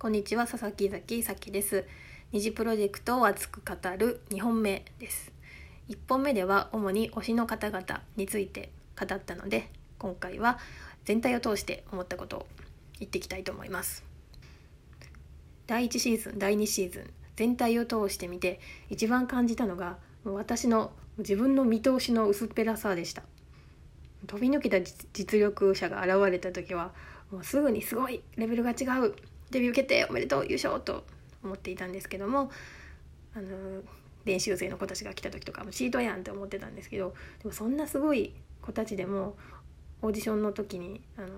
こんにちは佐々木崎咲です。二次プロジェクトを熱く語る2本目です。1本目では主に推しの方々について語ったので今回は全体を通して思ったことを言っていきたいと思います。第1シーズン第2シーズン全体を通してみて一番感じたのが私の自分の見通しの薄っぺらさでした。飛び抜けた実力者が現れた時はもうすぐにすごいレベルが違う。デビュー決定おめでとう優勝と思っていたんですけどもあの練習生の子たちが来た時とかもチートやんって思ってたんですけどでもそんなすごい子たちでもオーディションの時にあの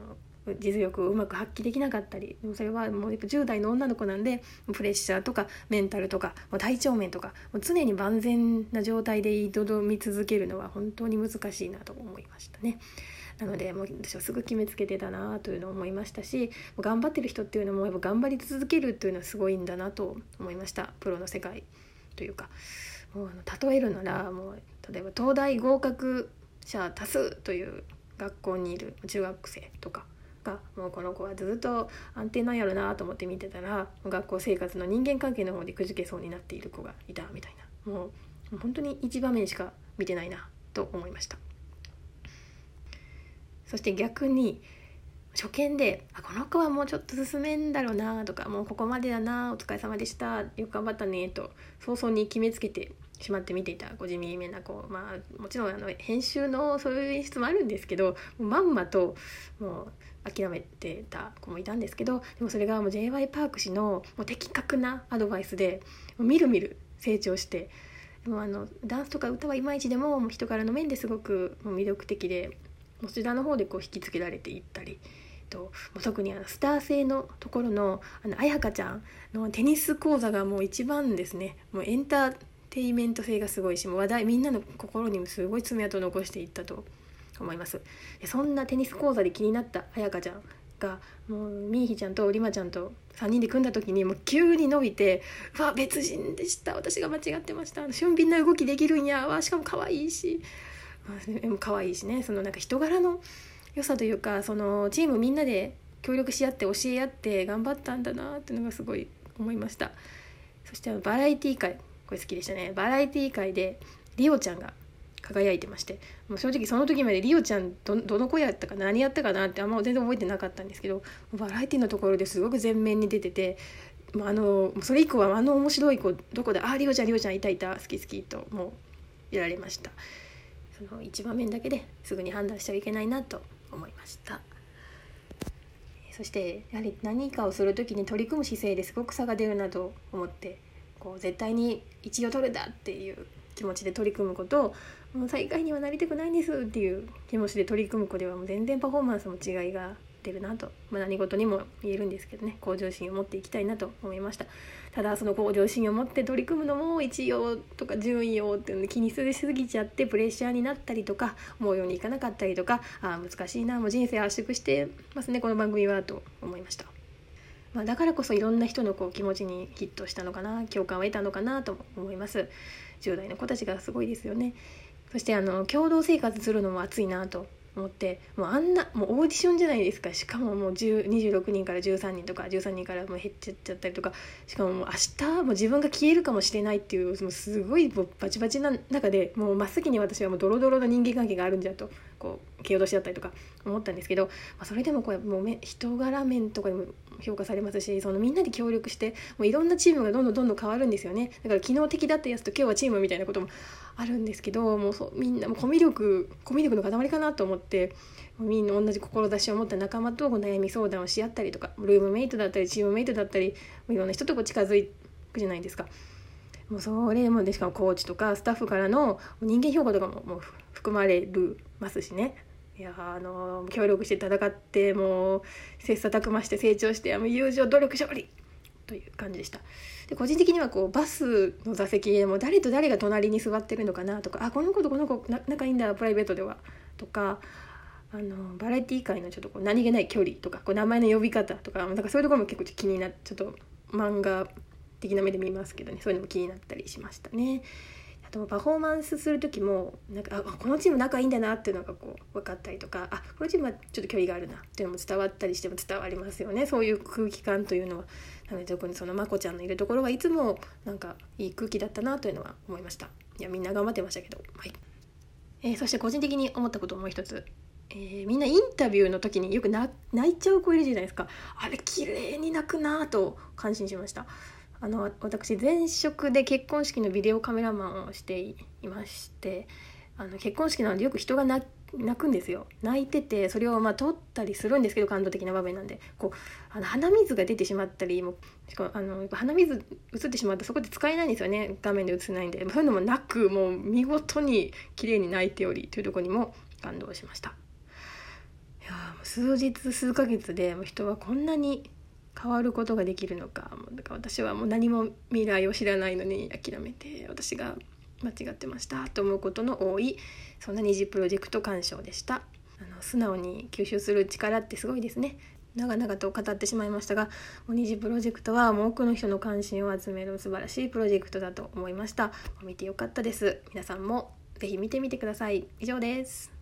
実力をうまく発揮できなかったりでもそれはもう10代の女の子なんでプレッシャーとかメンタルとかもう体調面とかもう常に万全な状態で挑み続けるのは本当に難しいなと思いましたね。なのでもう私はすぐ決めつけてたなというのを思いましたし頑張ってる人っていうのもやっぱ頑張り続けるっていうのはすごいんだなと思いました。プロの世界というか。もうあの例えるならもう例えば東大合格者多数という学校にいる中学生とかがもうこの子はずっと安定なんやろなと思って見てたら学校生活の人間関係の方でくじけそうになっている子がいたみたいな。もう本当に一場面しか見てないなと思いました。そして逆に初見であこの子はもうちょっと進めんだろうなとかもうここまでだなお疲れ様でしたよく頑張ったねと早々に決めつけてしまって見ていたご地味めな子。まあもちろんあの編集のそういう演出もあるんですけどまんまともう諦めてた子もいたんですけどでもそれがもう j y パーク氏のもう的確なアドバイスでみるみる成長してでもあのダンスとか歌はいまいちでも人からの面ですごく魅力的でこちらの方でこう引きつけられていったりと特にあのスター性のところのあの彩香ちゃんのテニス講座がもう一番ですね。もうエンターテイメント性がすごいしもう話題みんなの心にもすごい爪痕を残していったと思います。でそんなテニス講座で気になった彩香ちゃんがもうみーひちゃんとりまちゃんと3人で組んだ時にもう急に伸びて「わ別人でした。私が間違ってました。俊敏な動きできるんや。わしかも可愛いし。も可愛いしね。そのなんか人柄の良さというかそのチームみんなで協力し合って教え合って頑張ったんだなっていうのがすごい思いました。そしてバラエティー界これ好きでしたね。バラエティー界でリオちゃんが輝いてまして。もう正直その時までリオちゃんどの子やったか何やったかなってあんま全然覚えてなかったんですけどバラエティーのところですごく前面に出ててまあ、あのそれ以降はあの面白い子どこで「あリオちゃんリオちゃんいたいた。好き好き」ともうやられました。その1場面だけですぐに判断してはいけないなと思いました。そしてやはり何かをする時に取り組む姿勢ですごく差が出るなと思ってこう絶対に1位を取るだっていう気持ちで取り組むことをもう最下位にはなりたくないんですっていう気持ちで取り組む子ではもう全然パフォーマンスも違いがってるなと、まあ、何事にも言えるんですけどね向上心を持っていきたいなと思いました。ただその向上心を持って取り組むのも一応とか順位をっていうの気にすぎちゃってプレッシャーになったりとか思うようにいかなかったりとかあ難しいなもう人生圧縮してますねこの番組はと思いました。まあ、だからこそいろんな人のこう気持ちにヒットしたのかな共感を得たのかなと思います。10代の子たちがすごいですよね。そしてあの共同生活するのも熱いなと思ってもうあんなもうオーディションじゃないですか。しかももう26人から13人とか13人からもう減っちゃっちゃったりとか。しかももう明日も自分が消えるかもしれないっていうもうすごいもうバチバチな中でもう真っ先に私はもうドロドロな人間関係があるんじゃとこう蹴落としだったりとか思ったんですけど、まあ、それでもこれもうめ人柄面とかでも評価されますしそのみんなで協力してもういろんなチームがどんどんどんどん変わるんですよね。だから昨日敵だったやつと今日はチームみたいなこともあるんですけどもうそみんなもうコミュ力コミュ力の塊かなと思ってみんな同じ志を持った仲間と悩み相談をし合ったりとかルームメイトだったりチームメイトだったりいろんな人とこう近づいくじゃないですか。もうそれもでしかもコーチとかスタッフからの人間評価とかももう含まれるますしねいやあの協力して戦ってもう切磋琢磨して成長してもう友情努力勝利という感じでしたで個人的にはこうバスの座席でも誰と誰が隣に座ってるのかなとかあこの子とこの子仲いいんだプライベートではとかあのバラエティー界のちょっとこう何気ない距離とかこう名前の呼び方とかなんかそういうところも結構気になってちょっと漫画的な目で見ますけどねそういうのも気になったりしましたね。とパフォーマンスする時もなんかあこのチーム仲いいんだなっていうのがこう分かったりとかあこのチームはちょっと距離があるなっていうのも伝わったりしても伝わりますよね。そういう空気感というのは。なので特にそのまこちゃんのいるところはいつもなんかいい空気だったなというのは思いました。いやみんな頑張ってましたけど。はい。えー、そして個人的に思ったこともう一つ、えー、みんなインタビューの時によく泣いちゃう子いるじゃないですか。あれ綺麗に泣くなと感心しました。あの私前職で結婚式のビデオカメラマンをしていましてあの結婚式なのでよく人が泣くんですよ。泣いててそれをまあ撮ったりするんですけど感動的な場面なんで。こうあの鼻水が出てしまったりもしかもあの鼻水映ってしまうとそこで使えないんですよね。画面で映せないんで。そういうのもなくもう見事に綺麗に泣いておりというとこにも感動しました。いや数日数ヶ月でも人はこんなに変わることができるのかだから私はもう何も未来を知らないのに諦めて私が間違ってましたと思うことの多いそんな二次プロジェクト鑑賞でした。あの素直に吸収する力ってすごいですね。長々と語ってしまいましたが二次プロジェクトはもう多くの人の関心を集める素晴らしいプロジェクトだと思いました。見てよかったです。皆さんも是非見てみてください。以上です。